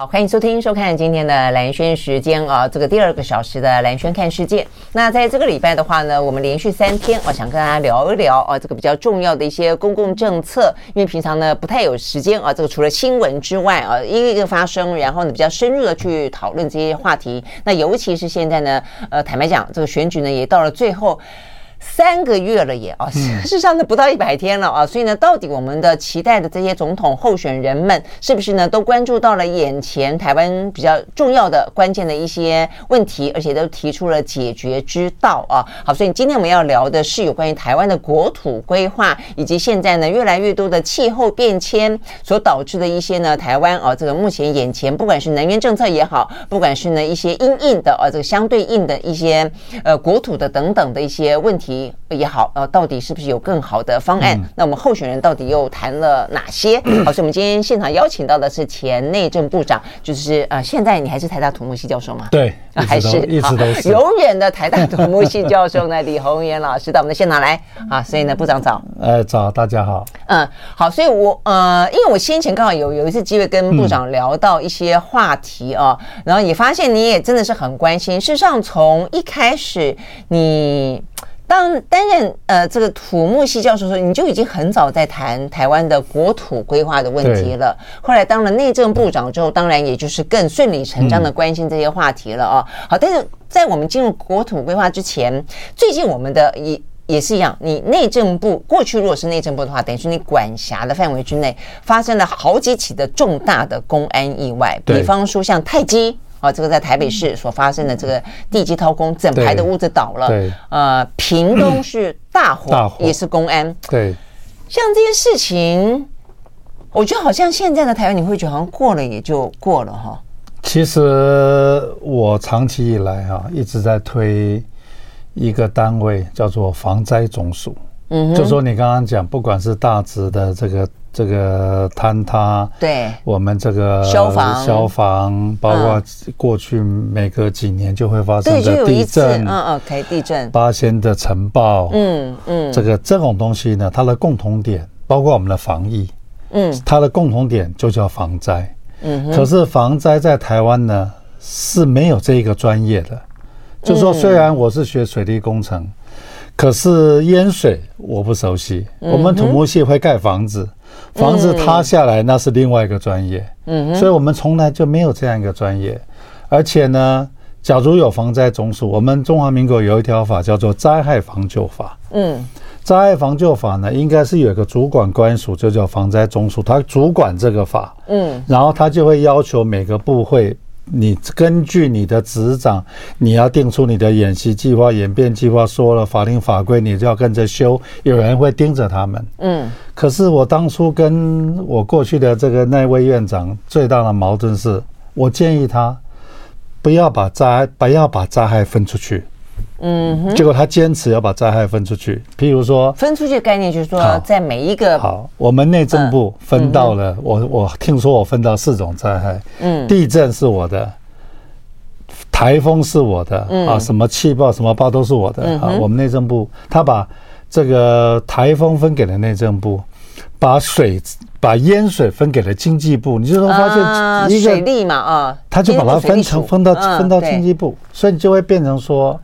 好，欢迎收听、收看今天的兰轩时间啊，这个第二个小时的兰轩看世界。那在这个礼拜的话呢，我们连续三天，我想跟大家聊一聊啊，这个比较重要的一些公共政策。因为平常呢不太有时间啊，这个除了新闻之外啊，一个一个发生，然后呢比较深入的去讨论这些话题。那尤其是现在呢，呃，坦白讲，这个选举呢也到了最后。三个月了也啊，事实上呢不到一百天了啊，所以呢，到底我们的期待的这些总统候选人们，是不是呢都关注到了眼前台湾比较重要的关键的一些问题，而且都提出了解决之道啊？好，所以今天我们要聊的是有关于台湾的国土规划，以及现在呢越来越多的气候变迁所导致的一些呢台湾啊这个目前眼前不管是能源政策也好，不管是呢一些因应的啊这个相对应的一些呃国土的等等的一些问题。也好，呃，到底是不是有更好的方案？嗯、那我们候选人到底又谈了哪些？好，所以我们今天现场邀请到的是前内政部长，就是呃，现在你还是台大土木系教授吗？对，还是一直都是永远的台大土木系教授呢？李鸿源老师到我们的现场来啊，所以呢，部长早，呃，早，大家好，嗯，好，所以我呃，因为我先前刚好有有一次机会跟部长聊到一些话题啊，嗯、然后也发现你也真的是很关心。事实上，从一开始你。当担任呃这个土木系教授的时候，你就已经很早在谈台湾的国土规划的问题了。后来当了内政部长之后，当然也就是更顺理成章的关心这些话题了啊。好，但是在我们进入国土规划之前，最近我们的也也是一样，你内政部过去如果是内政部的话，等于是你管辖的范围之内发生了好几起的重大的公安意外，比方说像泰姬。啊，这个在台北市所发生的这个地基掏空，整排的屋子倒了。对，呃，屏东是大火，大火也是公安。对，像这些事情，我觉得好像现在的台湾，你会觉得好像过了也就过了哈。其实我长期以来哈一直在推一个单位，叫做防灾总署。嗯，就说你刚刚讲，不管是大直的这个。这个坍塌，对，我们这个消防。消防，包括过去每隔几年就会发生的地震，嗯嗯，可以地震，八仙的尘暴，嗯嗯，这个这种东西呢，它的共同点，包括我们的防疫，嗯，它的共同点就叫防灾，嗯，可是防灾在台湾呢是没有这一个专业的，就说虽然我是学水利工程，可是淹水我不熟悉，我们土木系会盖房子。房子塌下来，那是另外一个专业。嗯，所以我们从来就没有这样一个专业。而且呢，假如有防灾总署，我们中华民国有一条法叫做《灾害防救法》。嗯，灾害防救法呢，应该是有一个主管官署，就叫防灾总署，它主管这个法。嗯，然后它就会要求每个部会。你根据你的执掌，你要定出你的演习计划、演变计划，说了法令法规，你就要跟着修。有人会盯着他们。嗯。可是我当初跟我过去的这个那位院长最大的矛盾是，我建议他不要把灾不要把灾害分出去。嗯哼。结果他坚持要把灾害分出去。譬如说，分出去的概念就是说，在每一个好，我们内政部分到了，我我听说我分到四种灾害。嗯。地震是我的，台风是我的，啊，什么气爆什么爆都是我的。啊，我们内政部他把这个台风分给了内政部。把水把淹水分给了经济部，你就能发现一个水利嘛啊，他就把它分成分到分到经济部，所以你就会变成说，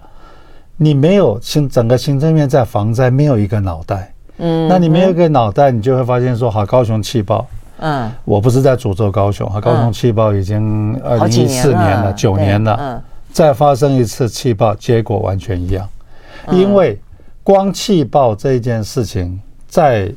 你没有行整个行政院在防灾没有一个脑袋，嗯，那你没有一个脑袋，你就会发现说，好，高雄气爆，嗯，我不是在诅咒高雄，好，高雄气爆已经二零一四年了，九年了，嗯，再发生一次气爆，结果完全一样，因为光气爆这件事情在。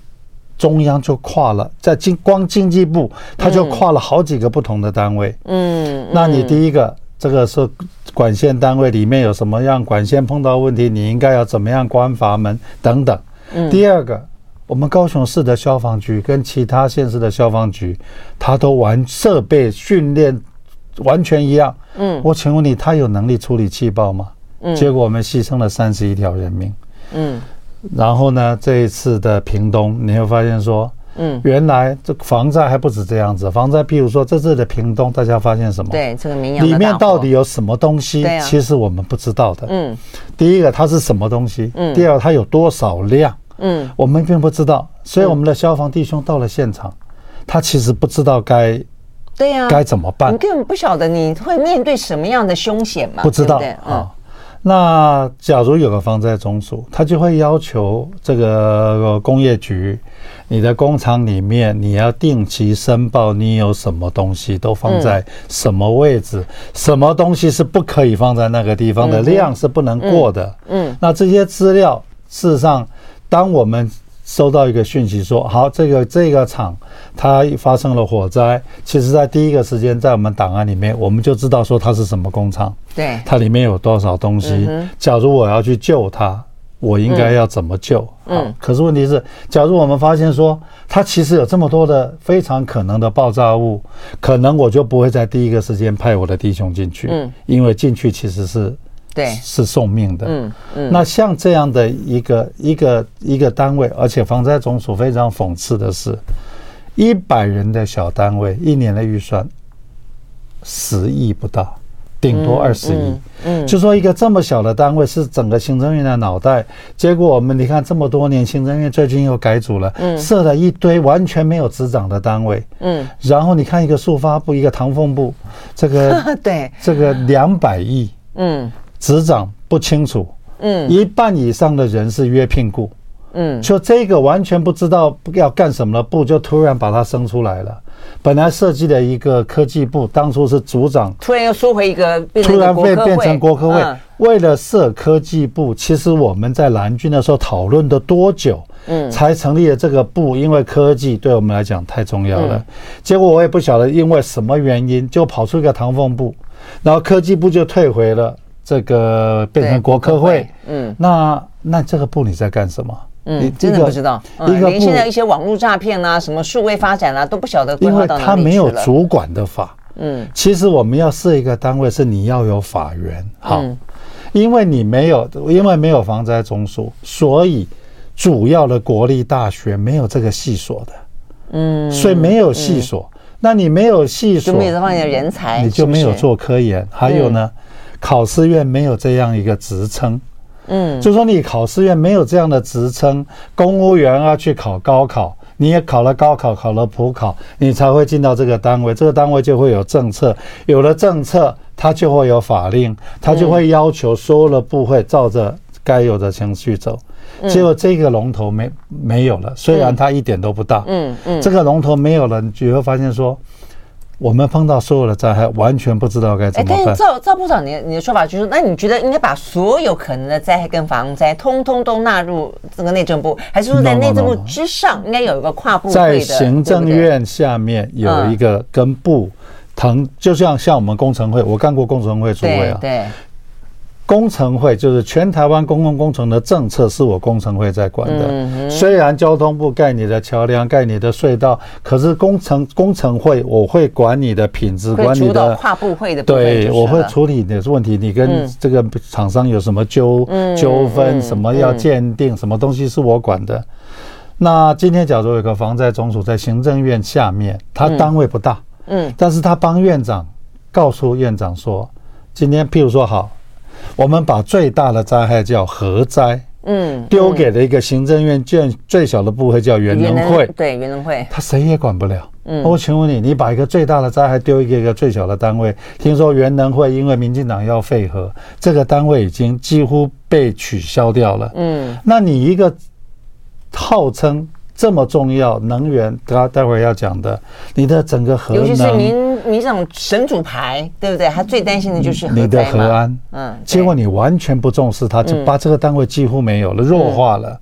中央就跨了，在经光经济部，它就跨了好几个不同的单位。嗯，那你第一个，这个是管线单位里面有什么样管线碰到问题，你应该要怎么样关阀门等等。嗯，第二个，我们高雄市的消防局跟其他县市的消防局，他都完设备训练完全一样。嗯，我请问你，他有能力处理气爆吗？嗯，结果我们牺牲了三十一条人命。嗯。然后呢，这一次的屏东，你会发现说，嗯，原来这防灾还不止这样子。防灾，譬如说这次的屏东，大家发现什么？对，这个民里面到底有什么东西？其实我们不知道的。嗯，第一个它是什么东西？嗯，第二它有多少量？嗯，我们并不知道。所以我们的消防弟兄到了现场，他其实不知道该对呀，该怎么办？你根本不晓得你会面对什么样的凶险嘛？不知道啊。那假如有个防灾总署，他就会要求这个工业局，你的工厂里面你要定期申报，你有什么东西都放在什么位置，什么东西是不可以放在那个地方的量是不能过的。嗯，那这些资料事实上，当我们收到一个讯息说，好，这个这个厂它发生了火灾，其实在第一个时间在我们档案里面，我们就知道说它是什么工厂，对，它里面有多少东西。假如我要去救它，我应该要怎么救？嗯，可是问题是，假如我们发现说它其实有这么多的非常可能的爆炸物，可能我就不会在第一个时间派我的弟兄进去，嗯，因为进去其实是。对，是送命的。嗯嗯，那像这样的一个一个一个单位，而且防灾总署非常讽刺的是，一百人的小单位，一年的预算十亿不到，顶多二十亿。嗯，就说一个这么小的单位是整个行政院的脑袋，结果我们你看这么多年，行政院最近又改组了，设了一堆完全没有执掌的单位。嗯，然后你看一个速发部，一个唐凤部，这个 对，这个两百亿。嗯。执掌不清楚，嗯，一半以上的人是约聘雇，嗯，就这个完全不知道要干什么的部，就突然把它生出来了。本来设计的一个科技部，当初是组长，突然又缩回一个，突然被变成国科会。为了设科技部，其实我们在蓝军的时候讨论的多久，嗯，才成立了这个部，因为科技对我们来讲太重要了。结果我也不晓得因为什么原因，就跑出一个唐凤部，然后科技部就退回了。这个变成国科会，嗯，那那这个部你在干什么？嗯，你真的不知道。一个连现在一些网络诈骗啊，什么数位发展啊，都不晓得。因为他没有主管的法。嗯，其实我们要设一个单位，是你要有法源。好，因为你没有，因为没有防灾中枢，所以主要的国立大学没有这个系所的。嗯，所以没有系所，那你没有系所，就没有这方面的人才，你就没有做科研。还有呢？考试院没有这样一个职称，嗯，就说你考试院没有这样的职称，公务员要去考高考，你也考了高考，考了普考，你才会进到这个单位，这个单位就会有政策，有了政策，它就会有法令，它就会要求所有的部会照着该有的程序走，结果这个龙头没没有了，虽然它一点都不大，嗯嗯，这个龙头没有了，你就会发现说。我们碰到所有的灾害，完全不知道该怎么办。但是赵赵部长，你你的说法就是，那你觉得应该把所有可能的灾害跟防灾，通通都纳入这个内政部，还是说在内政部之上，应该有一个跨部？在行政院下面有一个跟部腾，就像像我们工程会，我干过工程会主委啊。对。工程会就是全台湾公共工程的政策是我工程会在管的。虽然交通部盖你的桥梁、盖你的隧道，可是工程工程会我会管你的品质，管你的跨部会的。对，我会处理你的问题。你跟这个厂商有什么纠纠纷，什么要鉴定，什么东西是我管的。那今天假如有个防灾总署在行政院下面，他单位不大，嗯，但是他帮院长告诉院长说，今天譬如说好。我们把最大的灾害叫核灾，嗯，丢给了一个行政院最最小的部会叫原能会，对，原能会，他谁也管不了。嗯，我请问你，你把一个最大的灾害丢给一个最小的单位，听说原能会因为民进党要废核，这个单位已经几乎被取消掉了。嗯，那你一个号称。这么重要能源，他待会儿要讲的，你的整个核能，尤其是民民这种神主牌，对不对？他最担心的就是你的核安，嗯，结果你完全不重视他，就把这个单位几乎没有了，弱化了。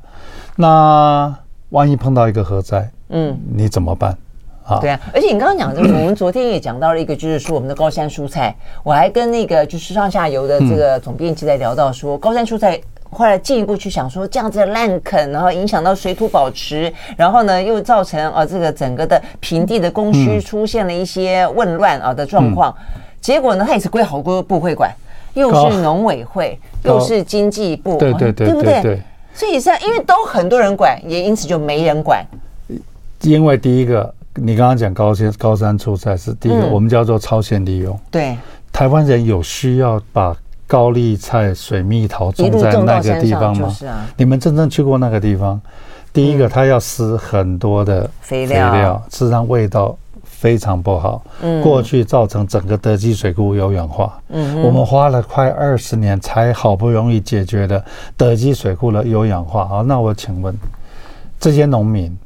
那万一碰到一个核灾，嗯，你怎么办？啊，对啊，而且你刚刚讲的，我们昨天也讲到了一个，就是说我们的高山蔬菜，我还跟那个就是上下游的这个总编辑在聊到说高山蔬菜。后来进一步去想说，这样子的滥垦，然后影响到水土保持，然后呢又造成啊这个整个的平地的供需出现了一些混乱啊的状况。结果呢，它也是归好多部会管，又是农委会，又是经济部，对对对，对不对？所以是因为都很多人管，也因此就没人管。因为第一个，你刚刚讲高山高山出菜是第一个，我们叫做超限利用。对，台湾人有需要把。高丽菜、水蜜桃种在那个地方吗？你们真正去过那个地方？第一个，它要施很多的肥料，事实上味道非常不好。嗯，过去造成整个德基水库有氧化。嗯，我们花了快二十年才好不容易解决的德基水库的有氧化。好，那我请问这些农民，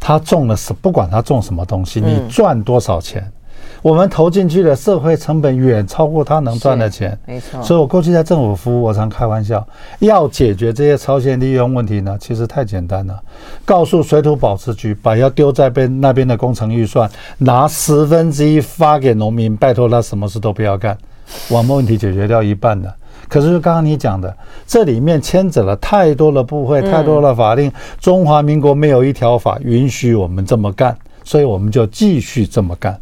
他种了什？不管他种什么东西，你赚多少钱？我们投进去的社会成本远超过他能赚的钱，没错。所以我过去在政府服务，我常开玩笑，要解决这些超限利用问题呢，其实太简单了。告诉水土保持局，把要丢在边那边的工程预算拿十分之一发给农民，拜托他什么事都不要干，我们问题解决掉一半了。可是就刚刚你讲的，这里面牵扯了太多的部会，太多的法令。中华民国没有一条法允许我们这么干，所以我们就继续这么干。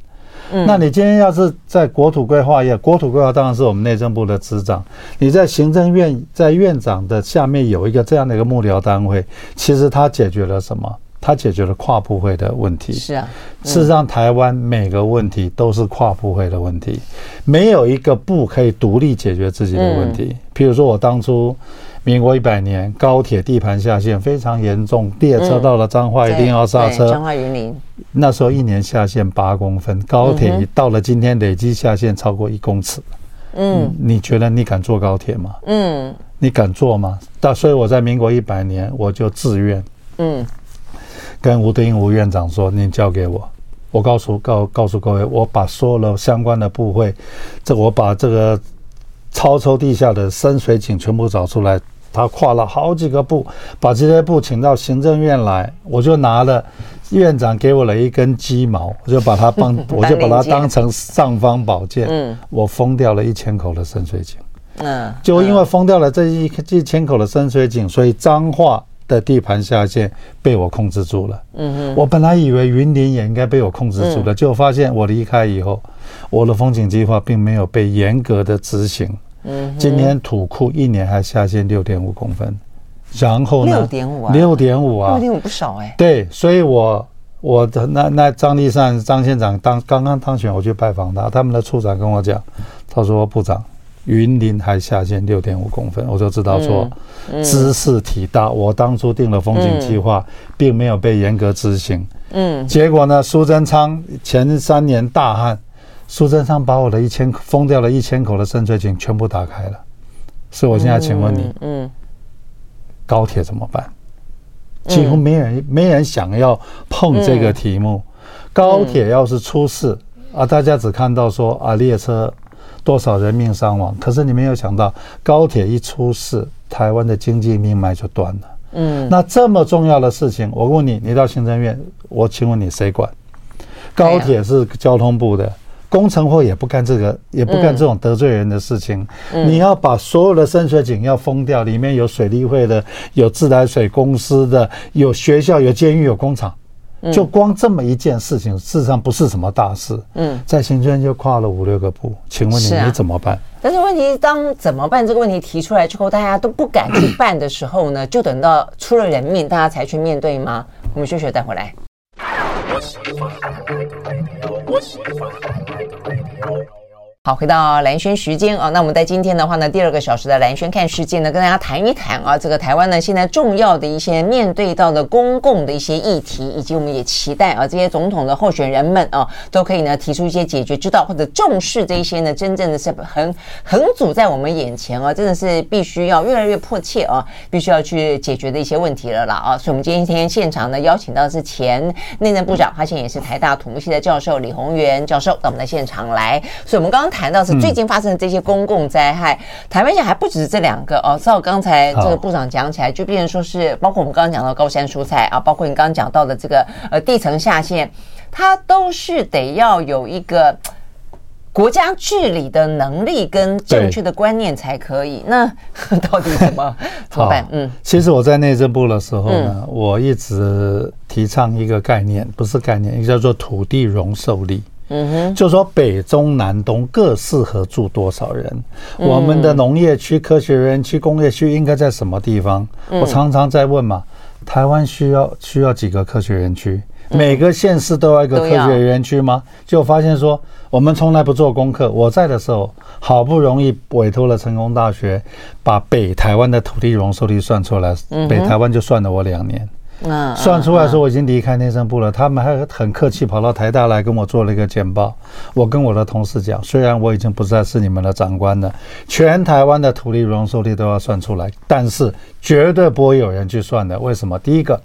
那你今天要是在国土规划业，国土规划当然是我们内政部的职掌。你在行政院，在院长的下面有一个这样的一个幕僚单位，其实它解决了什么？它解决了跨部会的问题。是啊，事实上，台湾每个问题都是跨部会的问题，没有一个部可以独立解决自己的问题。譬如说，我当初。民国一百年，高铁地盘下陷非常严重，列车到了彰化一定要刹车。彰化云林那时候一年下陷八公分，高铁到了今天累计下陷超过一公尺。嗯，你觉得你敢坐高铁吗？嗯，你敢坐吗？但所以我在民国一百年我就自愿，嗯，跟吴德英吴院长说：“你交给我，我告诉告告诉各位，我把所有的相关的部会，这我把这个超抽地下的深水井全部找出来。”他跨了好几个部，把这些部请到行政院来，我就拿了院长给我了一根鸡毛，我就把它帮，我就把它当成尚方宝剑。嗯，我封掉了一千口的深水井。嗯，就因为封掉了这一一千口的深水井，所以彰化的地盘下陷被我控制住了。嗯哼，我本来以为云林也应该被我控制住了，结果发现我离开以后，我的风景计划并没有被严格的执行。嗯，今年土库一年还下陷六点五公分，然后呢？六点五啊，六点五啊，六点五不少哎。对，所以我我的那那张立善张县长当刚刚当选，我去拜访他，他们的处长跟我讲，他说部长，云林还下陷六点五公分，我就知道说，知识体大。我当初定了风景计划，并没有被严格执行。嗯，结果呢，苏贞昌前三年大旱。苏贞昌把我的一千封掉了一千口的深水井全部打开了，所以我现在请问你，嗯，高铁怎么办？几乎没人没人想要碰这个题目。高铁要是出事啊，大家只看到说啊列车多少人命伤亡，可是你没有想到高铁一出事，台湾的经济命脉就断了。嗯，那这么重要的事情，我问你，你到行政院，我请问你谁管？高铁是交通部的。工程货也不干这个，也不干这种得罪人的事情。你要把所有的深水井要封掉，里面有水利会的，有自来水公司的，有学校，有监狱，有工厂，就光这么一件事情，事实上不是什么大事。嗯，在行政就跨了五六个步，请问你你怎么办？但是问题当怎么办这个问题提出来之后，大家都不敢去办的时候呢，就等到出了人命，大家才去面对吗？我们休息再回来。我喜欢你。好，回到蓝轩时间啊，那我们在今天的话呢，第二个小时的蓝轩看世界呢，跟大家谈一谈啊，这个台湾呢现在重要的一些面对到的公共的一些议题，以及我们也期待啊，这些总统的候选人们啊，都可以呢提出一些解决之道，或者重视这一些呢，真正的是横横阻在我们眼前啊，真的是必须要越来越迫切啊，必须要去解决的一些问题了啦啊，所以我们今天现场呢邀请到的是前内政部长，他现在也是台大土木系的教授李宏源教授到我们的现场来，所以我们刚刚。谈到是最近发生的这些公共灾害，嗯、台湾现在还不止这两个哦。照刚才这个部长讲起来，就变成说是包括我们刚刚讲到高山蔬菜啊，包括你刚刚讲到的这个呃地层下陷，它都是得要有一个国家治理的能力跟正确的观念才可以。那 到底怎么 怎么办？嗯，其实我在内政部的时候呢，嗯、我一直提倡一个概念，不是概念，一个叫做土地容受力。嗯哼，就说北中南东各适合住多少人？我们的农业区、科学园区、工业区应该在什么地方？我常常在问嘛，台湾需要需要几个科学园区？每个县市都要一个科学园区吗？就发现说，我们从来不做功课。我在的时候，好不容易委托了成功大学，把北台湾的土地容受率算出来，北台湾就算了我两年。嗯，算出来说我已经离开内政部了，他们还很客气跑到台大来跟我做了一个简报。我跟我的同事讲，虽然我已经不再是你们的长官了，全台湾的土地容受率都要算出来，但是绝对不会有人去算的。为什么？第一个，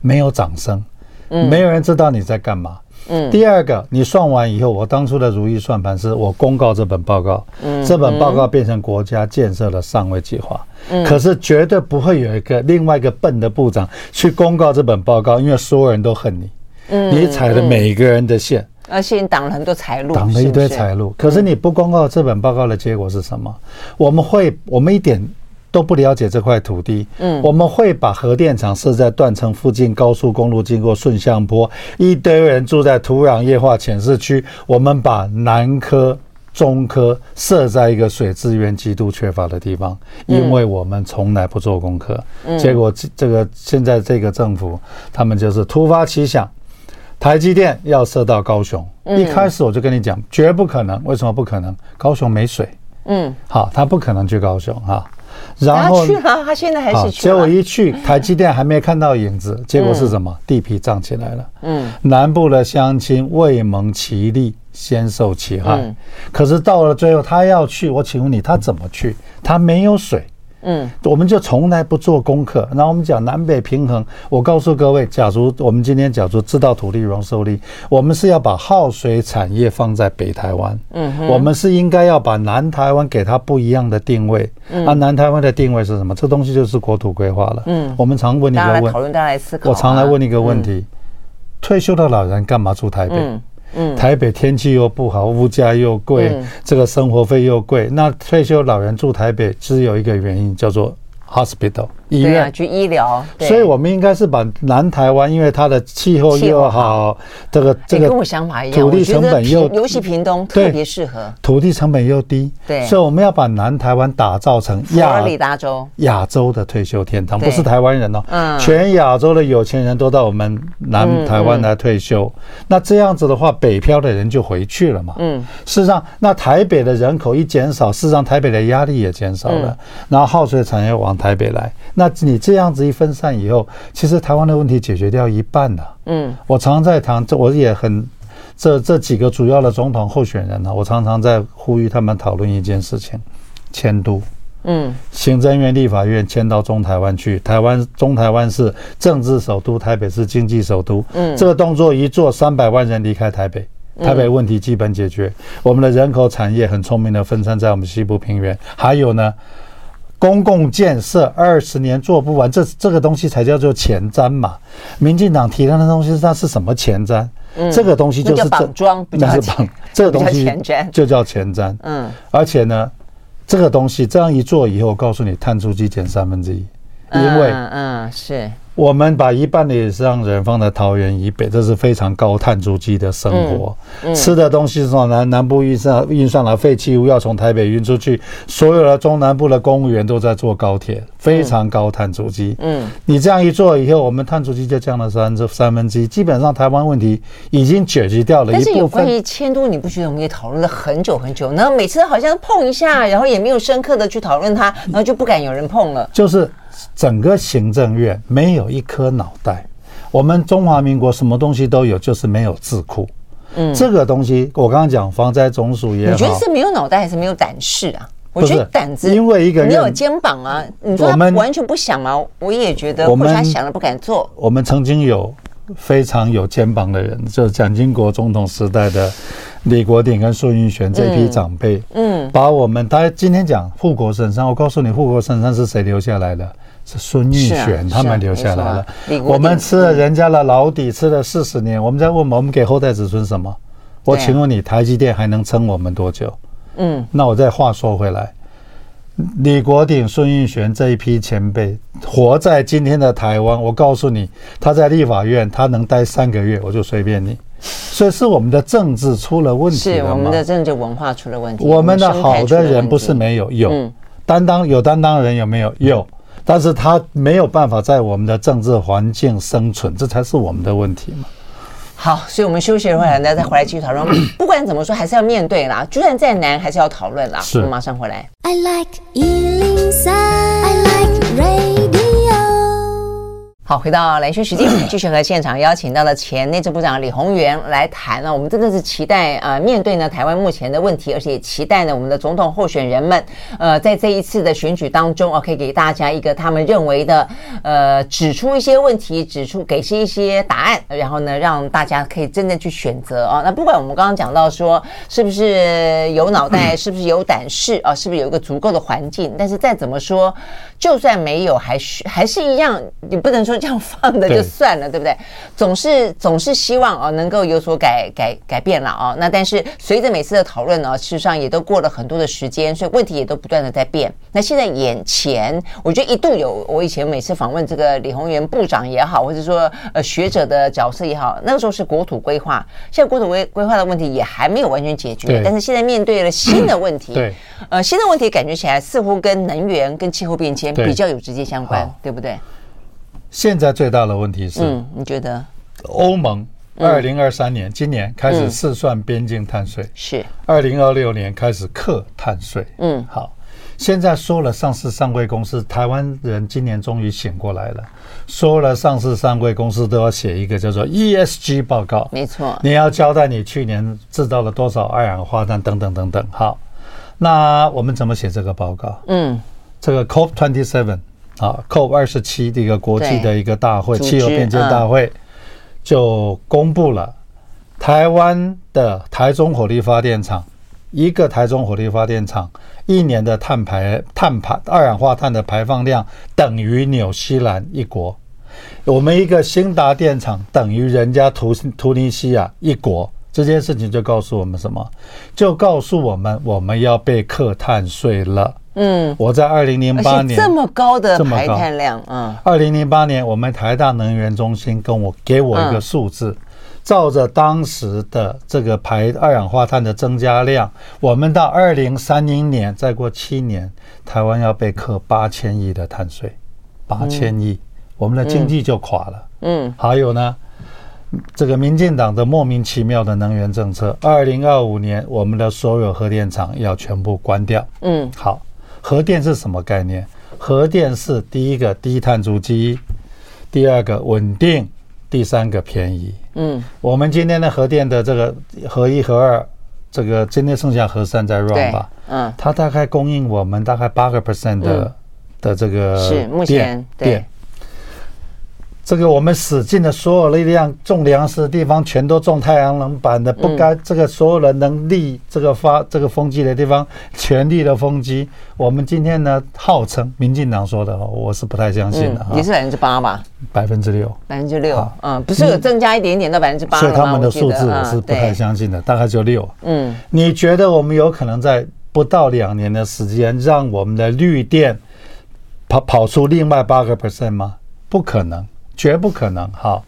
没有掌声，没有人知道你在干嘛。嗯，第二个，你算完以后，我当初的如意算盘是我公告这本报告，嗯，这本报告变成国家建设的上位计划，嗯，可是绝对不会有一个另外一个笨的部长去公告这本报告，因为所有人都恨你，嗯，你踩了每一个人的线，而且你挡了很多财路，挡了一堆财路，可是你不公告这本报告的结果是什么？我们会，我们一点。都不了解这块土地，嗯，我们会把核电厂设在断层附近，高速公路经过顺向坡，一堆人住在土壤液化潜势区。我们把南科、中科设在一个水资源极度缺乏的地方，因为我们从来不做功课。结果这个现在这个政府，他们就是突发奇想，台积电要设到高雄。一开始我就跟你讲，绝不可能。为什么不可能？高雄没水。嗯，好，他不可能去高雄哈。然后去了，他现在还是去。结果一去，台积电还没看到影子，结果是什么？地皮涨起来了。嗯，南部的乡亲未蒙其利，先受其害。可是到了最后，他要去，我请问你，他怎么去？他没有水。嗯，我们就从来不做功课。然后我们讲南北平衡，我告诉各位，假如我们今天假如知道土地容受力，我们是要把耗水产业放在北台湾。嗯，我们是应该要把南台湾给它不一样的定位。嗯，啊，南台湾的定位是什么？这东西就是国土规划了。嗯，我们常问你一个问题，讨论大家来思考。我常来问你一个问题：退休的老人干嘛住台北？嗯，台北天气又不好，物价又贵，这个生活费又贵，那退休老人住台北只有一个原因，叫做 hospital。医院、啊、去医疗，所以我们应该是把南台湾，因为它的气候又好，这个这个跟我想法一样，土地成本又尤其屏东特别适合，土地成本又低，对，所以我们要把南台湾打造成亚佛罗里达州。亚洲的退休天堂，不是台湾人哦，嗯，全亚洲的有钱人都到我们南台湾来退休，那这样子的话，北漂的人就回去了嘛，嗯，事实上，那台北的人口一减少，事实上台北的压力也减少了，然后耗水产业往台北来。那你这样子一分散以后，其实台湾的问题解决掉一半了。嗯，我常常在谈，这我也很，这这几个主要的总统候选人呢，我常常在呼吁他们讨论一件事情：迁都。嗯，行政院、立法院迁到中台湾去，台湾中台湾是政治首都，台北是经济首都。嗯，这个动作一做，三百万人离开台北，台北问题基本解决。我们的人口产业很聪明的分散在我们西部平原，还有呢。公共建设二十年做不完，这这个东西才叫做前瞻嘛。民进党提的那东西，它是什么前瞻？嗯，这个东西就是绑桩，不是绑，这个东西就叫前瞻。嗯，而且呢，这个东西这样一做以后，我告诉你，碳足迹减三分之一，因为嗯嗯是。我们把一半的以上人放在桃园以北，这是非常高碳足迹的生活。嗯嗯、吃的东西是从南南部运上运上来，废弃物要从台北运出去。所有的中南部的公务员都在坐高铁，非常高碳足迹。嗯，你这样一做以后，我们碳足迹就降了三这三分之一，基本上台湾问题已经解决掉了一部分。但是有关于迁都，你不觉得我们也讨论了很久很久？然后每次好像碰一下，然后也没有深刻的去讨论它，然后就不敢有人碰了。就是。整个行政院没有一颗脑袋，我们中华民国什么东西都有，就是没有智库。嗯，这个东西我刚刚讲防灾总署也好，你觉得是没有脑袋还是没有胆识啊？我觉得胆子，因为一个人没有肩膀啊。你说他们完全不想吗？我也觉得，或者他想了不敢做。我们曾经有非常有肩膀的人，就是蒋经国总统时代的李国鼎跟宋运璇这批长辈，嗯，把我们大家今天讲护国神山，我告诉你，护国神山是谁留下来的？是孙运璇他们留下来了。我们吃了人家的老底，吃了四十年。我们在问我们给后代子孙什么？我请问你，台积电还能撑我们多久？嗯，那我再话说回来，李国鼎、孙运璇这一批前辈活在今天的台湾，我告诉你，他在立法院他能待三个月，我就随便你。所以是我们的政治出了问题了？是我们的政治文化出了问题。我们的好的人不是没有，有担当有担当的人有没有？有。但是他没有办法在我们的政治环境生存，这才是我们的问题嘛。好，所以我们休息了回来，呢，再回来继续讨论。不管怎么说，还是要面对啦，就算再难，还是要讨论啦。是，我们马上回来。I like 103, I like radio。好，回到蓝轩时间，继续和现场邀请到了前内政部长李鸿源来谈呢。我们真的是期待啊、呃，面对呢台湾目前的问题，而且也期待呢我们的总统候选人们，呃，在这一次的选举当中啊，可以给大家一个他们认为的，呃，指出一些问题，指出给出一些答案，然后呢，让大家可以真的去选择啊。那不管我们刚刚讲到说是不是有脑袋，是不是有胆识啊，是不是有一个足够的环境，但是再怎么说，就算没有，还是还是一样，你不能说。这样放的就算了，对，对不对？总是总是希望啊，能够有所改改改变了啊。那但是随着每次的讨论呢，事实上也都过了很多的时间，所以问题也都不断的在变。那现在眼前，我觉得一度有我以前每次访问这个李鸿源部长也好，或者说呃学者的角色也好，那个时候是国土规划，现在国土规规划的问题也还没有完全解决。但是现在面对了新的问题，对，呃，新的问题感觉起来似乎跟能源跟气候变迁比较有直接相关，对不对？现在最大的问题是，嗯，你觉得？欧盟二零二三年今年开始试算边境碳税，是。二零二六年开始克碳税，嗯，好，现在说了上市上柜公司，台湾人今年终于醒过来了，说了上市上柜公司都要写一个叫做 ESG 报告，没错，你要交代你去年制造了多少二氧化碳等等等等，好，那我们怎么写这个报告？嗯，这个 COP twenty seven。啊，COP 二十七的一个国际的一个大会，气候变迁大会，就公布了台湾的台中火力发电厂，一个台中火力发电厂一年的碳排碳排二氧化碳的排放量等于纽西兰一国，我们一个兴达电厂等于人家图图尼西亚一国，这件事情就告诉我们什么？就告诉我们我们要被课碳税了。嗯，我在二零零八年这么高的排碳量，嗯，二零零八年我们台大能源中心跟我给我一个数字，照着当时的这个排二氧化碳的增加量，我们到二零三零年再过七年，台湾要被课八千亿的碳税，八千亿，我们的经济就垮了。嗯，还有呢，这个民进党的莫名其妙的能源政策，二零二五年我们的所有核电厂要全部关掉。嗯，好。核电是什么概念？核电是第一个低碳足迹，第二个稳定，第三个便宜。嗯，我们今天的核电的这个核一、核二，这个今天剩下核三在 run 吧？嗯，它大概供应我们大概八个 percent 的的这个是目前对。这个我们使尽了所有力量，种粮食的地方全都种太阳能板的，不该这个所有人能立这个发这个风机的地方全力的风机。我们今天呢，号称民进党说的，我是不太相信的。也是百分之八吧？百分之六，百分之六。嗯，不是有增加一点点到百分之八？所以他们的数字我是不太相信的，大概就六。嗯，你觉得我们有可能在不到两年的时间，让我们的绿电跑跑出另外八个 percent 吗？不可能。绝不可能，好，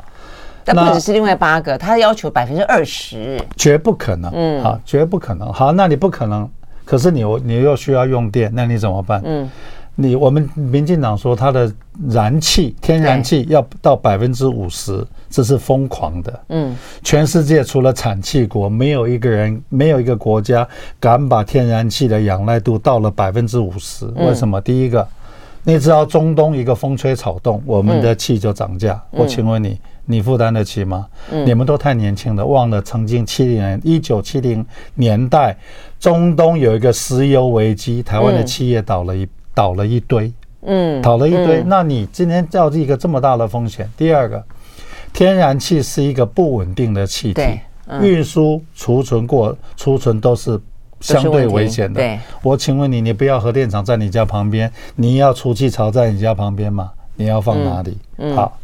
那不只是另外八个，他要求百分之二十，绝不可能，嗯，好，绝不可能，好，那你不可能，可是你你又需要用电，那你怎么办？嗯，你我们民进党说它的燃气天然气要到百分之五十，这是疯狂的，嗯，全世界除了产气国，没有一个人，没有一个国家敢把天然气的仰赖度到了百分之五十，为什么？第一个。你知道中东一个风吹草动，我们的气就涨价。我请问你，你负担得起吗？你们都太年轻了，忘了曾经七零年一九七零年代，中东有一个石油危机，台湾的企业倒了一倒了一堆，嗯，倒了一堆。那你今天叫这一个这么大的风险？第二个，天然气是一个不稳定的气体，运输、储存过储存都是。相对危险的。对，我请问你，你不要核电厂在你家旁边，你要储气槽在你家旁边吗？你要放哪里？嗯，好，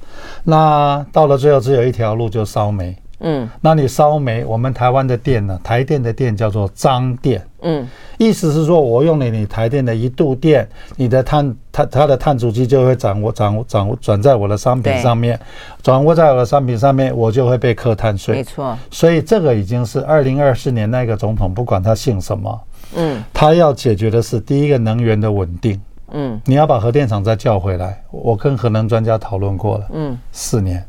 那到了最后只有一条路，就烧煤。嗯，那你烧煤，我们台湾的电呢？台电的电叫做脏电。嗯，意思是说我用了你台电的一度电，你的碳它它的碳足迹就会掌握掌握掌握转在我的商品上面，掌握在我的商品上面，我就会被课碳税。没错，所以这个已经是二零二四年那个总统，不管他姓什么，嗯，他要解决的是第一个能源的稳定。嗯，你要把核电厂再叫回来，我跟核能专家讨论过了。嗯，四年。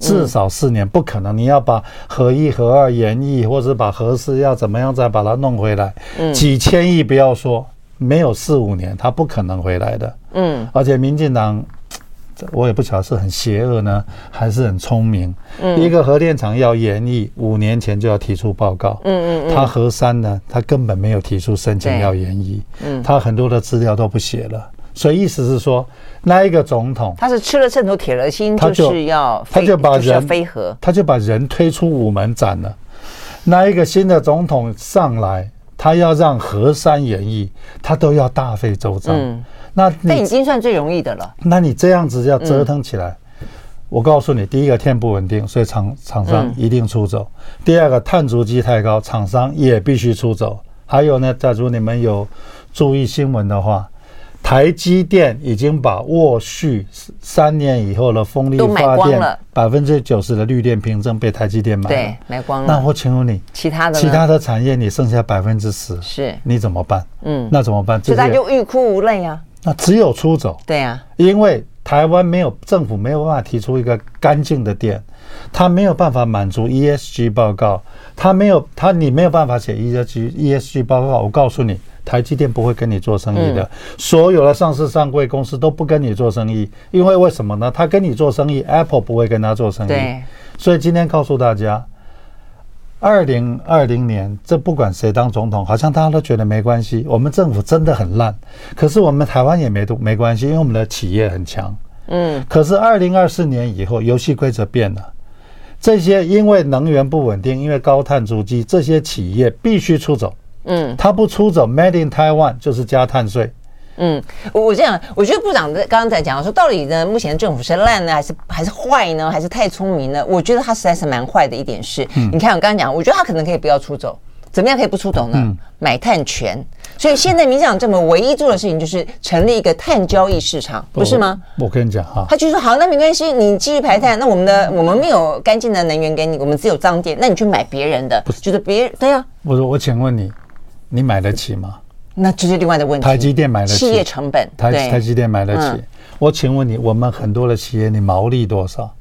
至少四年不可能，你要把核一、核二延役，或者把核四要怎么样再把它弄回来？嗯，几千亿不要说，没有四五年，它不可能回来的。嗯，而且民进党我也不晓得是很邪恶呢，还是很聪明。嗯，一个核电厂要延役，五年前就要提出报告。嗯嗯，他核三呢，他根本没有提出申请要延役。嗯，他很多的资料都不写了，所以意思是说，那一个总统他是吃了秤砣铁了心，就是要他就把人飞核，他就把人推出午门斩了。那一个新的总统上来，他要让河山演义，他都要大费周章。嗯，那那已经算最容易的了。那你这样子要折腾起来，嗯、我告诉你，第一个天不稳定，所以厂厂商一定出走；嗯、第二个碳足迹太高，厂商也必须出走。还有呢，假如你们有注意新闻的话。台积电已经把沃旭三年以后的风力发电百分之九十的绿电凭证被台积电买了，对，买光了。那我请问你，其他的其他的产业你剩下百分之十，是你怎么办？嗯，那怎么办？所以他就欲哭无泪啊。那只有出走。对啊，因为台湾没有政府没有办法提出一个干净的电，他没有办法满足 ESG 报告，他没有他你没有办法写 ESG ESG 报告。我告诉你。台积电不会跟你做生意的，所有的上市上柜公司都不跟你做生意，因为为什么呢？他跟你做生意，Apple 不会跟他做生意。对，所以今天告诉大家，二零二零年，这不管谁当总统，好像大家都觉得没关系。我们政府真的很烂，可是我们台湾也没都没关系，因为我们的企业很强。嗯，可是二零二四年以后，游戏规则变了，这些因为能源不稳定，因为高碳足迹，这些企业必须出走。嗯，他不出走，Made in Taiwan 就是加碳税。嗯，我我这样，我觉得部长在刚刚在讲说，到底呢，目前政府是烂呢，还是还是坏呢，还是太聪明呢？我觉得他实在是蛮坏的一点是，嗯、你看我刚刚讲，我觉得他可能可以不要出走，怎么样可以不出走呢？嗯、买碳权。所以现在民进党政府唯一做的事情就是成立一个碳交易市场，不是吗？我，我跟你讲哈，他就说好，那没关系，你继续排碳，那我们的我们没有干净的能源给你，我们只有脏电，那你去买别人的，就是别人对啊。我说我请问你。你买得起吗？那这是另外的问题。台积电买得起，企业成本。台台积电买得起。我请问你，我们很多的企业，你毛利多少？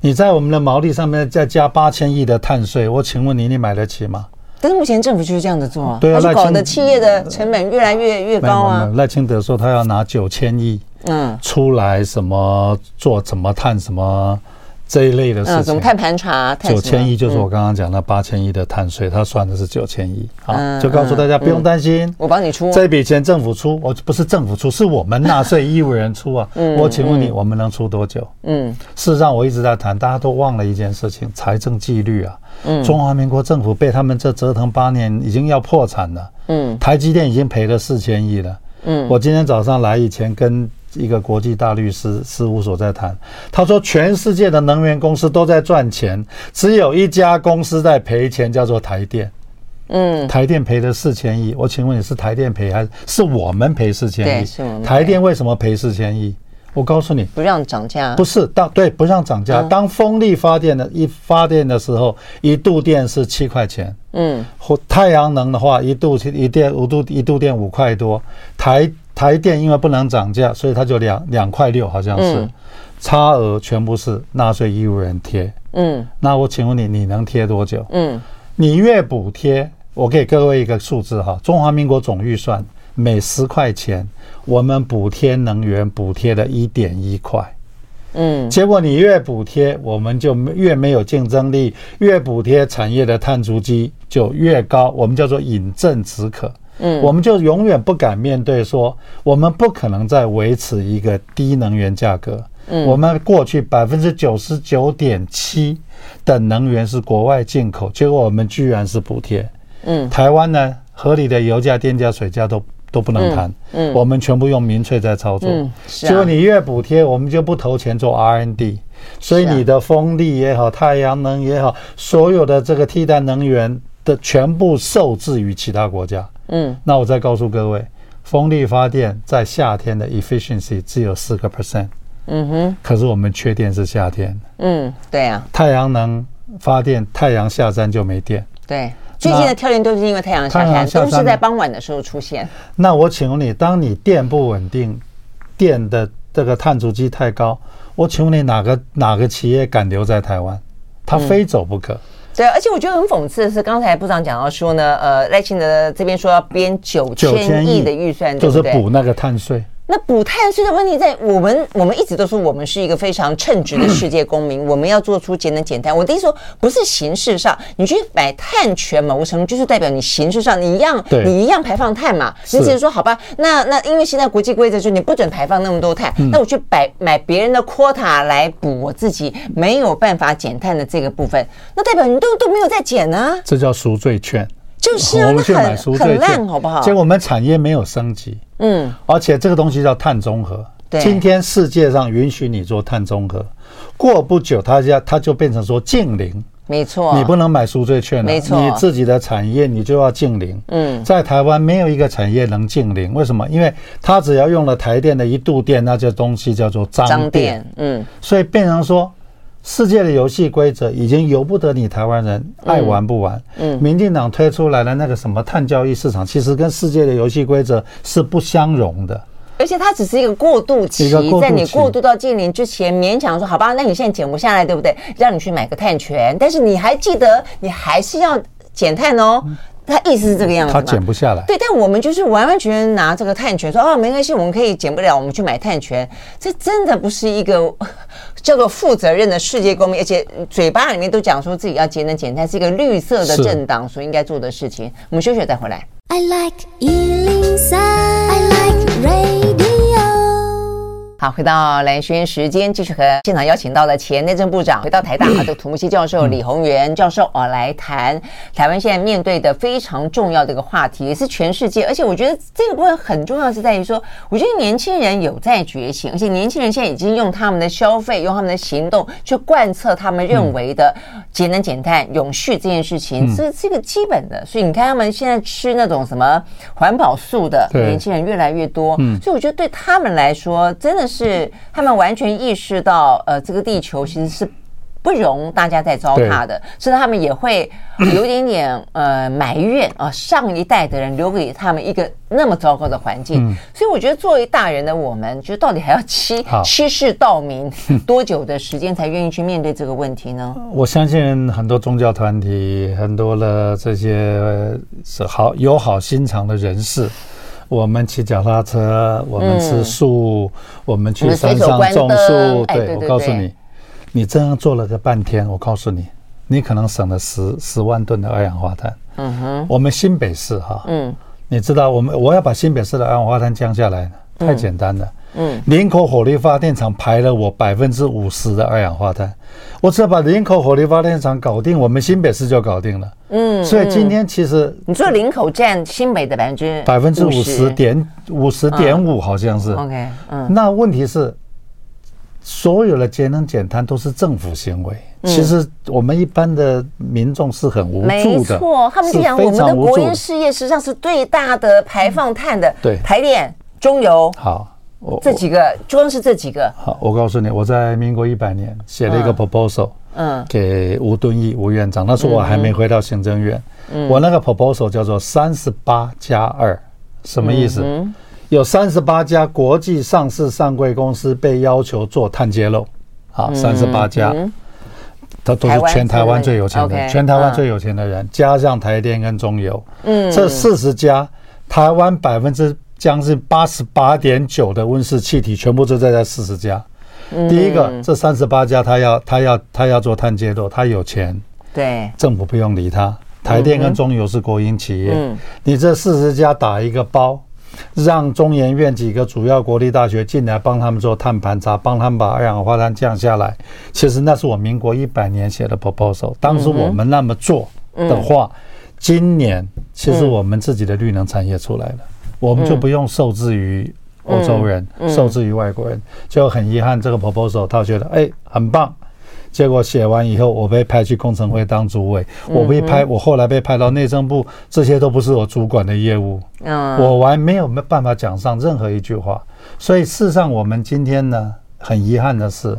你在我们的毛利上面再加八千亿的碳税，我请问你，你买得起吗？但是目前政府就是这样子做啊，对啊，搞得企业的成本越来越越高啊。赖清德说他要拿九千亿，嗯，出来什么做什么碳什么。这一类的事情，怎么碳盘查？九千亿就是我刚刚讲的八千亿的碳税，他算的是九千亿。啊，就告诉大家不用担心，我帮你出这笔钱，政府出，我不是政府出，是我们纳税义务人出啊。我请问你，我们能出多久？嗯，事实上我一直在谈，大家都忘了一件事情，财政纪律啊。嗯，中华民国政府被他们这折腾八年，已经要破产了。嗯，台积电已经赔了四千亿了。嗯，我今天早上来以前跟。一个国际大律师事务所在谈，他说全世界的能源公司都在赚钱，只有一家公司在赔钱，叫做台电。嗯，台电赔了四千亿，我请问你是台电赔还是是我们赔四千亿？台电为什么赔四千亿？我告诉你，不让涨价。不是当对不让涨价，当风力发电的一发电的时候，一度电是七块钱。嗯，或太阳能的话，一度一电五度一度电五块多，台。台电因为不能涨价，所以它就两两块六，好像是，差额全部是纳税义务人贴。嗯，那我请问你，你能贴多久？嗯，你越补贴，我给各位一个数字哈，中华民国总预算每十块钱，我们补贴能源补贴了一点一块。嗯，结果你越补贴，我们就越没有竞争力，越补贴产业的碳足迹就越高，我们叫做饮鸩止渴。嗯，我们就永远不敢面对说，我们不可能再维持一个低能源价格。嗯，我们过去百分之九十九点七的能源是国外进口，结果我们居然是补贴。嗯，台湾呢，合理的油价、电价、水价都都不能谈。嗯，我们全部用民粹在操作。嗯，结果你越补贴，我们就不投钱做 R&D。所以你的风力也好，太阳能也好，所有的这个替代能源的全部受制于其他国家。嗯，那我再告诉各位，风力发电在夏天的 efficiency 只有四个 percent。嗯哼，可是我们缺电是夏天。嗯，对啊。太阳能发电，太阳下山就没电。对，最近的跳电都是因为太阳下山，都是在傍晚的时候出现。那我请问你，当你电不稳定，电的这个碳足迹太高，我请问你哪个哪个企业敢留在台湾？他非走不可。嗯对，而且我觉得很讽刺的是，刚才部长讲到说呢，呃，赖清德这边说要编九千亿的预算，就是补那个碳税。那补碳税的问题，在我们我们一直都说我们是一个非常称职的世界公民，我们要做出节能减碳。我的意思说，不是形式上，你去买碳权某个程度，就是代表你形式上你一样，你一样排放碳嘛。你只是说好吧，那那因为现在国际规则就是你不准排放那么多碳，那我去买买别人的 quota 来补我自己没有办法减碳的这个部分，那代表你都都没有在减呢。这叫赎罪券。就是啊，我们去买赎罪券，好不好？结果我们产业没有升级，嗯，而且这个东西叫碳中和。对，今天世界上允许你做碳中和，过不久它就它就变成说净零，没错，你不能买赎罪券了，没错，你自己的产业你就要净零。嗯，在台湾没有一个产业能净零，为什么？因为它只要用了台电的一度电，那这东西叫做脏电，嗯，所以变成说。世界的游戏规则已经由不得你台湾人爱玩不玩。嗯，民进党推出来的那个什么碳交易市场，其实跟世界的游戏规则是不相容的。而且它只是一个过渡期，在你过渡到禁令之前，勉强说好吧，那你现在减不下来，对不对？让你去买个碳权，但是你还记得，你还是要减碳哦。他意思是这个样子，他减不下来。对，但我们就是完完全全拿这个碳权说哦，没关系，我们可以减不了，我们去买碳权。这真的不是一个叫做负责任的世界公民，而且嘴巴里面都讲说自己要节能减碳，是一个绿色的政党所应该做的事情。我们休息再回来。I like 103, I like radio 好，回到蓝轩时间，继续和现场邀请到了前内政部长回到台大啊，的土木系教授李鸿源教授啊，来谈台湾现在面对的非常重要的一个话题，也是全世界。而且我觉得这个部分很重要，是在于说，我觉得年轻人有在觉醒，而且年轻人现在已经用他们的消费，用他们的行动去贯彻他们认为的节能减碳、永续这件事情，这是个基本的。所以你看，他们现在吃那种什么环保素的年轻人越来越多，所以我觉得对他们来说，真的。是他们完全意识到，呃，这个地球其实是不容大家再糟蹋的，所以他们也会有一点点呃埋怨啊，上一代的人留给他们一个那么糟糕的环境。所以我觉得，作为大人的我们，就到底还要欺欺世盗名多久的时间才愿意去面对这个问题呢？我相信很多宗教团体，很多的这些是好有好心肠的人士。我们骑脚踏车，我们吃素，嗯、我们去山上种树。对，对，对，对，我告诉你，你这样做了个半天，我告诉你，你可能省了十十万吨的二氧化碳。嗯哼，我们新北市哈，嗯，你知道我们我要把新北市的二氧化碳降下来，太简单了。嗯嗯，林口火力发电厂排了我百分之五十的二氧化碳，我只要把林口火力发电厂搞定，我们新北市就搞定了。嗯，所以今天其实你说林口占新北的百分之百分之五十点五十点五，好像是。OK，嗯，那问题是，所有的节能减碳都是政府行为，其实我们一般的民众是很无助的。没错，他们就讲我们的国营事业实际上是最大的排放碳的，对，排电、中油。好。我这几个，光是这几个。好，我告诉你，我在民国一百年写了一个 proposal，嗯，给吴敦义吴院长，那时候我还没回到行政院。嗯，我那个 proposal 叫做三十八加二，什么意思？有三十八家国际上市上柜公司被要求做碳揭露，啊，三十八家，他都是全台湾最有钱的，全台湾最有钱的人，加上台电跟中油，嗯，这四十家，台湾百分之。将近八十八点九的温室气体全部都在这四十家。第一个，这三十八家他要他要他要做碳揭露，他有钱，对，政府不用理他。台电跟中油是国营企业，你这四十家打一个包，让中研院几个主要国立大学进来帮他们做碳盘查，帮他们把二氧化碳降下来。其实那是我民国一百年写的 proposal，当时我们那么做的话，今年其实我们自己的绿能产业出来了。我们就不用受制于欧洲人，受制于外国人，就很遗憾，这个 proposal 他觉得哎很棒，结果写完以后，我被派去工程会当主委，我被派，我后来被派到内政部，这些都不是我主管的业务，我完没有没办法讲上任何一句话，所以事实上我们今天呢，很遗憾的是，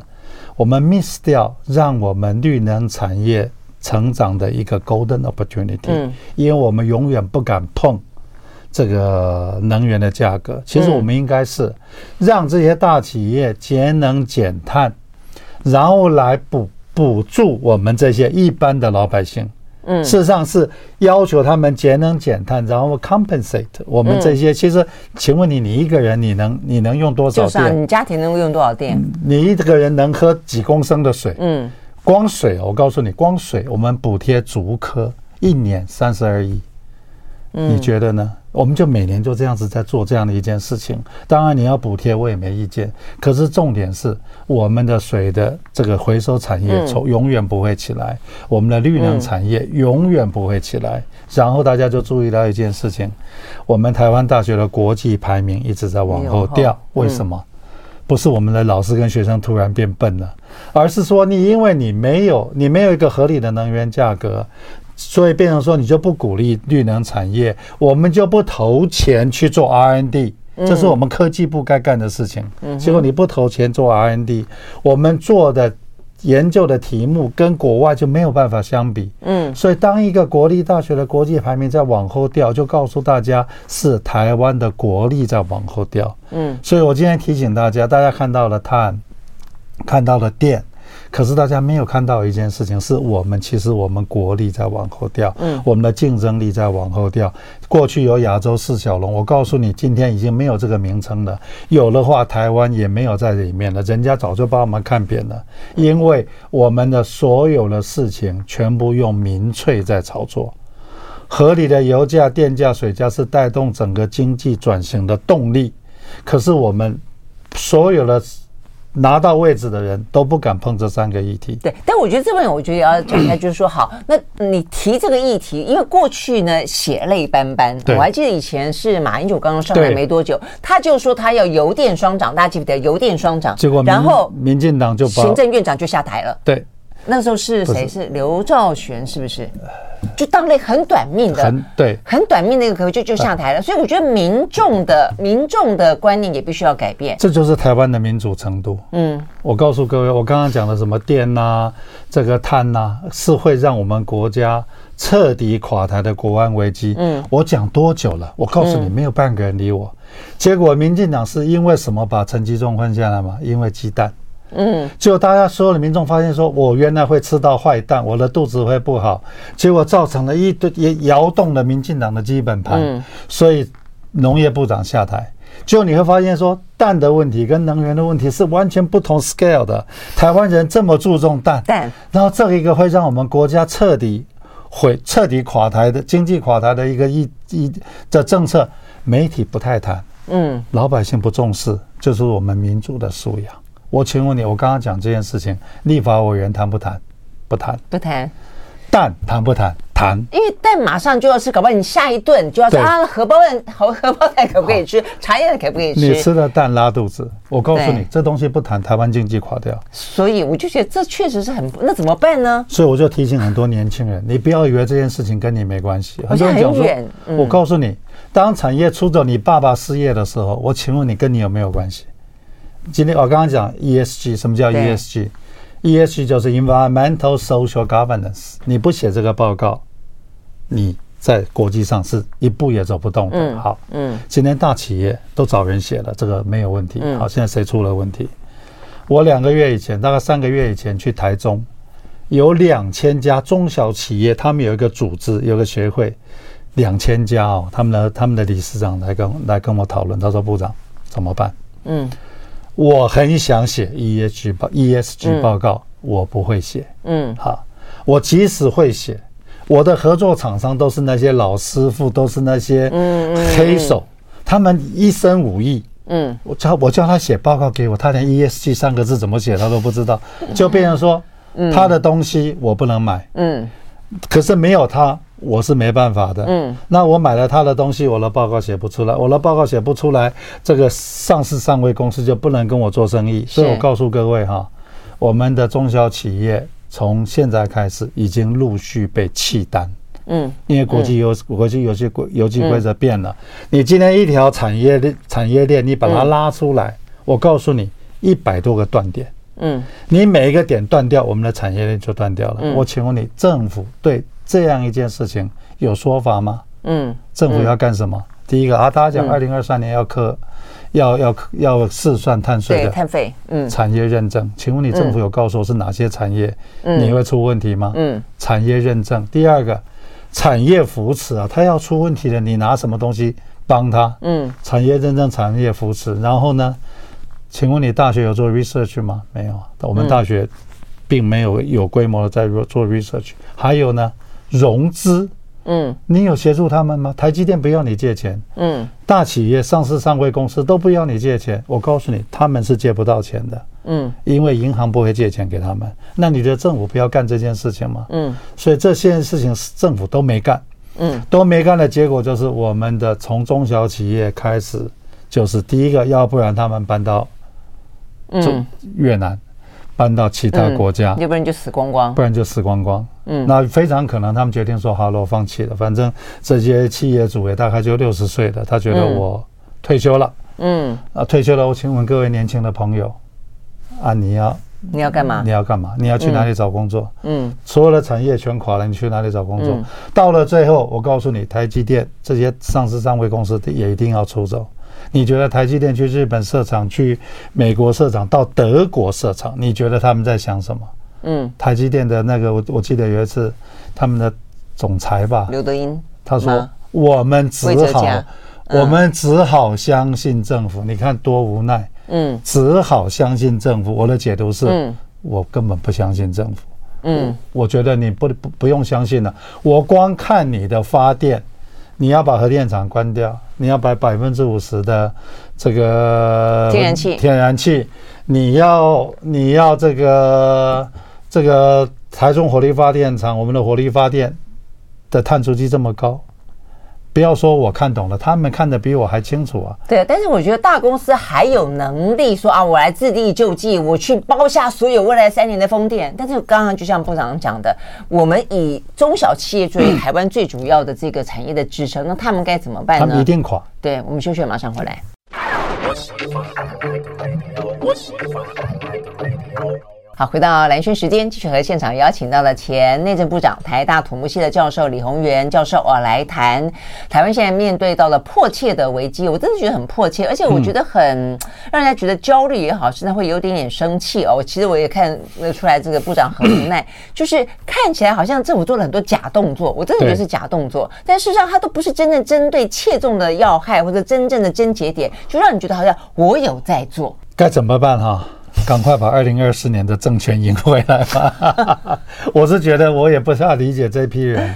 我们 miss 掉让我们绿能产业成长的一个 golden opportunity，因为我们永远不敢碰。这个能源的价格，其实我们应该是让这些大企业节能减碳，然后来补补助我们这些一般的老百姓。嗯，事实上是要求他们节能减碳，然后 compensate 我们这些。其实，请问你，你一个人你能你能用多少电？就是啊，你家庭能够用多少电？你一个人能喝几公升的水？嗯，光水，我告诉你，光水我们补贴足科一年三十二亿。你觉得呢？我们就每年就这样子在做这样的一件事情。当然你要补贴，我也没意见。可是重点是，我们的水的这个回收产业从永远不会起来，我们的绿能产业永远不会起来。然后大家就注意到一件事情：我们台湾大学的国际排名一直在往后掉。为什么？不是我们的老师跟学生突然变笨了，而是说你因为你没有你没有一个合理的能源价格。所以变成说，你就不鼓励绿能产业，我们就不投钱去做 R&D，这是我们科技部该干的事情。结果你不投钱做 R&D，我们做的研究的题目跟国外就没有办法相比。嗯，所以当一个国立大学的国际排名在往后掉，就告诉大家是台湾的国力在往后掉。嗯，所以我今天提醒大家，大家看到了碳，看到了电。可是大家没有看到一件事情，是我们其实我们国力在往后掉，嗯，我们的竞争力在往后掉。过去有亚洲四小龙，我告诉你，今天已经没有这个名称了。有的话，台湾也没有在里面了，人家早就把我们看扁了。因为我们的所有的事情全部用民粹在操作，合理的油价、电价、水价是带动整个经济转型的动力。可是我们所有的。拿到位置的人都不敢碰这三个议题。对，但我觉得这边我觉得也要讲一下，就是说，好，那你提这个议题，因为过去呢血泪斑斑，我还记得以前是马英九刚刚上来没多久，他就说他要油电双涨，大家记不记得油电双涨？结果然后民进党就行政院长就下台了。对。那时候是谁？是刘兆玄，是不是？就当了很短命的，很对，很短命的一个可就就下台了。所以我觉得民众的民众的观念也必须要改变。这就是台湾的民主程度。嗯，我告诉各位，我刚刚讲的什么电呐，这个碳呐，是会让我们国家彻底垮台的国安危机。嗯，我讲多久了？我告诉你，没有半个人理我。结果民进党是因为什么把陈吉仲换下来吗？因为鸡蛋。嗯，结果大家所有的民众发现说，我原来会吃到坏蛋，我的肚子会不好，结果造成了一堆也摇动了民进党的基本盘，所以农业部长下台。就你会发现说，蛋的问题跟能源的问题是完全不同 scale 的。台湾人这么注重蛋，然后这一个会让我们国家彻底毁、彻底垮台的经济垮台的一个一一的政策，媒体不太谈，嗯，老百姓不重视，就是我们民主的素养。我请问你，我刚刚讲这件事情，立法委员谈不谈？不谈，不谈。蛋谈不谈？谈。因为蛋马上就要吃，搞不好你下一顿就要吃啊，荷包蛋、荷荷包蛋可不可以吃？茶叶蛋可不可以吃？你吃了蛋拉肚子，我告诉你，这东西不谈，台湾经济垮掉。所以我就觉得这确实是很，那怎么办呢？所以我就提醒很多年轻人，你不要以为这件事情跟你没关系。很多人讲说，我告诉你，当产业出走，你爸爸失业的时候，我请问你，跟你有没有关系？今天我刚刚讲 ESG，什么叫 ESG？ESG 就是 Environmental Social Governance。你不写这个报告，你在国际上是一步也走不动的。好，嗯，今天大企业都找人写了，这个没有问题。好，现在谁出了问题？我两个月以前，大概三个月以前去台中，有两千家中小企业，他们有一个组织，有个协会，两千家哦，他们的他们的理事长来跟来跟我讨论，他说部长怎么办？嗯。我很想写 ESG 报 ESG 报告，我不会写。嗯，好，我即使会写，我的合作厂商都是那些老师傅，都是那些黑手，他们一身武艺。嗯，我叫我叫他写报告给我，他连 ESG 三个字怎么写他都不知道，就变成说，他的东西我不能买。嗯，可是没有他。我是没办法的，嗯，那我买了他的东西，我的报告写不出来，我的报告写不出来，这个上市上位公司就不能跟我做生意，所以我告诉各位哈，我们的中小企业从现在开始已经陆续被弃单，嗯，因为国际游国际游戏规游戏规则变了，你今天一条产业链产业链你把它拉出来，我告诉你一百多个断点，嗯，你每一个点断掉，我们的产业链就断掉了。我请问你，政府对？这样一件事情有说法吗？嗯，政府要干什么？第一个啊，大家讲二零二三年要课要要要试算碳税的碳费，嗯，产业认证，请问你政府有告诉我是哪些产业你会出问题吗？嗯，产业认证。第二个，产业扶持啊，他要出问题了，你拿什么东西帮他？嗯，产业认证、产业扶持。然后呢，请问你大学有做 research 吗？没有，我们大学并没有有规模的在做 research。还有呢，融资。嗯，你有协助他们吗？台积电不要你借钱，嗯，大企业、上市上柜公司都不要你借钱。我告诉你，他们是借不到钱的，嗯，因为银行不会借钱给他们。那你觉得政府不要干这件事情吗？嗯，所以这些事情政府都没干，嗯，都没干的结果就是我们的从中小企业开始，就是第一个，要不然他们搬到，嗯，越南。搬到其他国家，要不然就死光光，不然就死光光。嗯，那非常可能他们决定说好了，我放弃了。反正这些企业主也大概就六十岁了，他觉得我退休了。嗯，啊，退休了，我请问各位年轻的朋友，啊，你要你要干嘛？你要干嘛？你要去哪里找工作？嗯，所有的产业全垮了，你去哪里找工作？到了最后，我告诉你，台积电这些上市上柜公司也一定要出走。你觉得台积电去日本设厂、去美国设厂、到德国设厂，你觉得他们在想什么？嗯，台积电的那个，我我记得有一次，他们的总裁吧，刘德英，他说：“我们只好，我们只好相信政府。”你看多无奈。嗯，只好相信政府。我的解读是，我根本不相信政府。嗯，我觉得你不不不用相信了。我光看你的发电。你要把核电厂关掉，你要把百分之五十的这个天然气，天然气，你要你要这个这个台中火力发电厂，我们的火力发电的碳足迹这么高。不要说我看懂了，他们看得比我还清楚啊。对，但是我觉得大公司还有能力说啊，我来自力救济，我去包下所有未来三年的风电。但是刚刚就像部长讲的，我们以中小企业作为台湾最主要的这个产业的支撑，那他们该怎么办呢？他们一定垮。对，我们休息，马上回来。好，回到蓝轩时间，继续和现场邀请到了前内政部长、台大土木系的教授李鸿源教授啊，来谈台湾现在面对到了迫切的危机。我真的觉得很迫切，而且我觉得很让人家觉得焦虑也好，甚至会有点点生气哦。其实我也看得出来，这个部长很无奈，就是看起来好像政府做了很多假动作，我真的觉得是假动作，但事实上它都不是真正针对切中的要害或者真正的症结点，就让你觉得好像我有在做，该怎么办哈？赶快把二零二四年的政权赢回来吧！我是觉得我也不太理解这批人，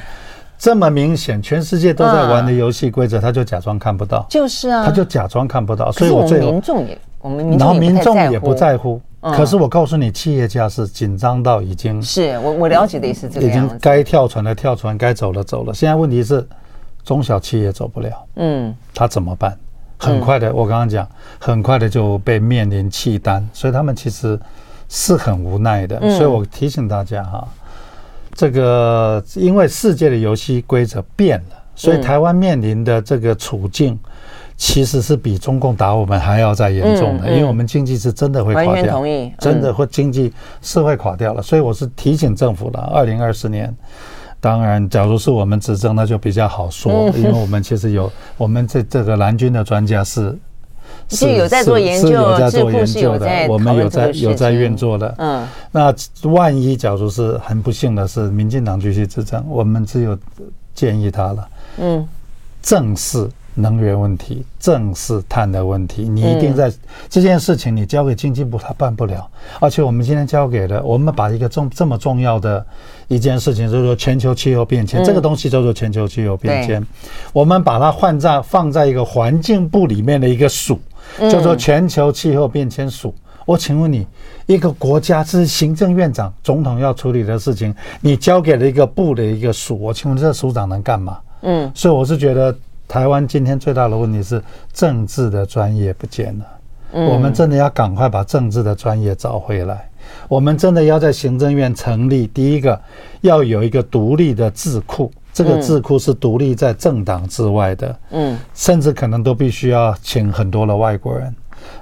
这么明显，全世界都在玩的游戏规则，他就假装看不到。就是啊，他就假装看不到。所以我最后，民众也，我们民众民众也不在乎。可是我告诉你，企业家是紧张到已经是我我了解的意思，已经该跳船的跳船，该走的走了。现在问题是，中小企业走不了。嗯，他怎么办？很快的，我刚刚讲，很快的就被面临弃单，所以他们其实是很无奈的。所以我提醒大家哈，这个因为世界的游戏规则变了，所以台湾面临的这个处境其实是比中共打我们还要再严重的，因为我们经济是真的会垮掉，真的会经济是会垮掉了。所以我是提醒政府了，二零二四年。当然，假如是我们执政，那就比较好说，因为我们其实有我们这这个蓝军的专家是 是有在做研究，是有在做研究的，我们有在有在运作的。嗯，那万一假如是很不幸的是民进党继续执政，我们只有建议他了。嗯，正视。能源问题，正视碳的问题。你一定在这件事情，你交给经济部，他办不了。而且我们今天交给了，我们把一个重这么重要的一件事情，就是说全球气候变迁，这个东西叫做全球气候变迁。我们把它换在放在一个环境部里面的一个署，叫做全球气候变迁署。我请问你，一个国家是行政院长、总统要处理的事情，你交给了一个部的一个署，我请问这个署长能干嘛？嗯，所以我是觉得。台湾今天最大的问题是政治的专业不见了，我们真的要赶快把政治的专业找回来。我们真的要在行政院成立第一个，要有一个独立的智库，这个智库是独立在政党之外的，嗯，甚至可能都必须要请很多的外国人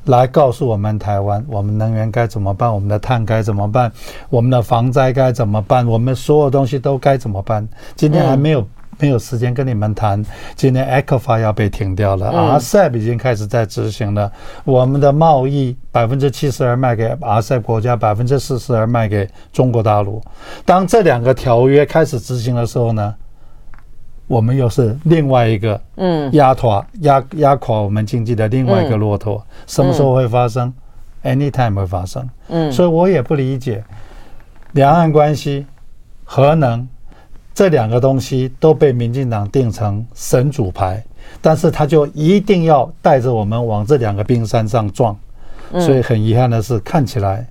来告诉我们台湾，我们能源该怎么办，我们的碳该怎么办，我们的防灾该怎么办，我们所有东西都该怎么办。今天还没有。没有时间跟你们谈。今年 ECFA 要被停掉了，嗯，RCEP 已经开始在执行了。我们的贸易百分之七十二卖给 RCEP 国家，百分之四十二卖给中国大陆。当这两个条约开始执行的时候呢，我们又是另外一个嗯压垮压压垮我们经济的另外一个骆驼。什么时候会发生？Anytime 会发生，嗯，所以我也不理解，两岸关系、核能这两个东西都被民进党定成神主牌，但是他就一定要带着我们往这两个冰山上撞，所以很遗憾的是，看起来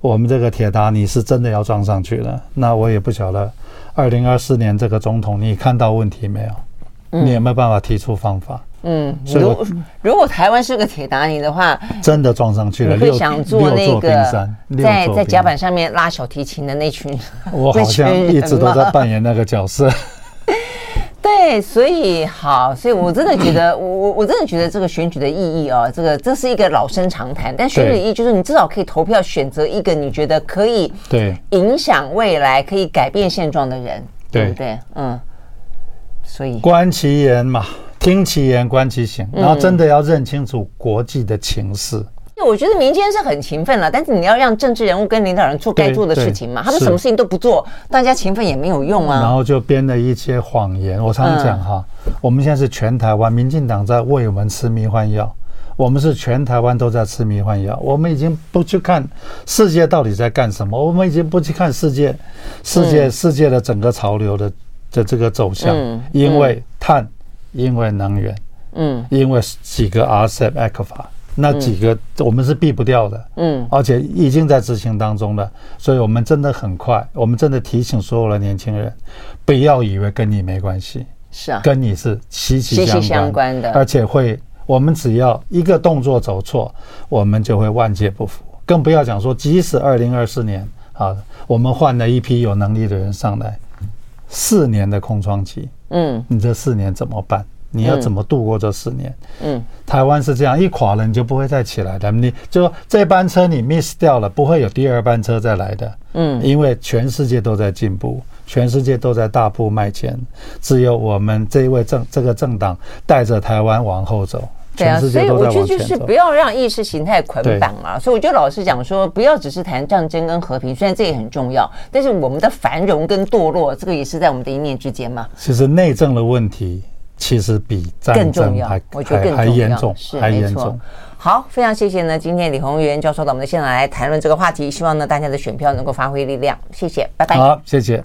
我们这个铁达尼是真的要撞上去了。那我也不晓得，二零二四年这个总统，你看到问题没有？你有没有办法提出方法？嗯，如果如果台湾是个铁达尼的话，真的撞上去了。你会想做那个在在甲板上面拉小提琴的那群？我 好像一直都在扮演那个角色。对，所以好，所以我真的觉得，我我我真的觉得这个选举的意义啊，这个这是一个老生常谈。但选举意义就是你至少可以投票选择一个你觉得可以对影响未来、可以改变现状的人，对不对？嗯，所以观其言嘛。听其言，观其行，然后真的要认清楚国际的情势。嗯、我觉得民间是很勤奋了，但是你要让政治人物跟领导人做该做的事情嘛。他们什么事情都不做，大家勤奋也没有用啊。然后就编了一些谎言。我常讲哈，嗯、我们现在是全台湾民进党在为我们吃迷幻药，我们是全台湾都在吃迷幻药。我们已经不去看世界到底在干什么，我们已经不去看世界，世界世界的整个潮流的的这个走向，嗯、因为碳。因为能源，嗯，因为几个 RCEP、ECFA，那几个我们是避不掉的，嗯，而且已经在执行当中了，所以我们真的很快，我们真的提醒所有的年轻人，不要以为跟你没关系，是啊，跟你是息息相关的，而且会，我们只要一个动作走错，我们就会万劫不复，更不要讲说，即使二零二四年啊，我们换了一批有能力的人上来，四年的空窗期。嗯，你这四年怎么办？你要怎么度过这四年？嗯，台湾是这样，一垮了你就不会再起来的。你就说这班车你 miss 掉了，不会有第二班车再来的。嗯，因为全世界都在进步，全世界都在大步迈前，只有我们这一位政这个政党带着台湾往后走。对啊，所以我觉得就是不要让意识形态捆绑啊。所以我觉得老实讲说，不要只是谈战争跟和平，虽然这也很重要，但是我们的繁荣跟堕落，这个也是在我们的一念之间嘛。其实内政的问题，其实比战争更重要，我觉得更严重，是没错。好，非常谢谢呢，今天李宏源教授到我们的现场来谈论这个话题，希望呢大家的选票能够发挥力量。谢谢，拜拜。好，谢谢。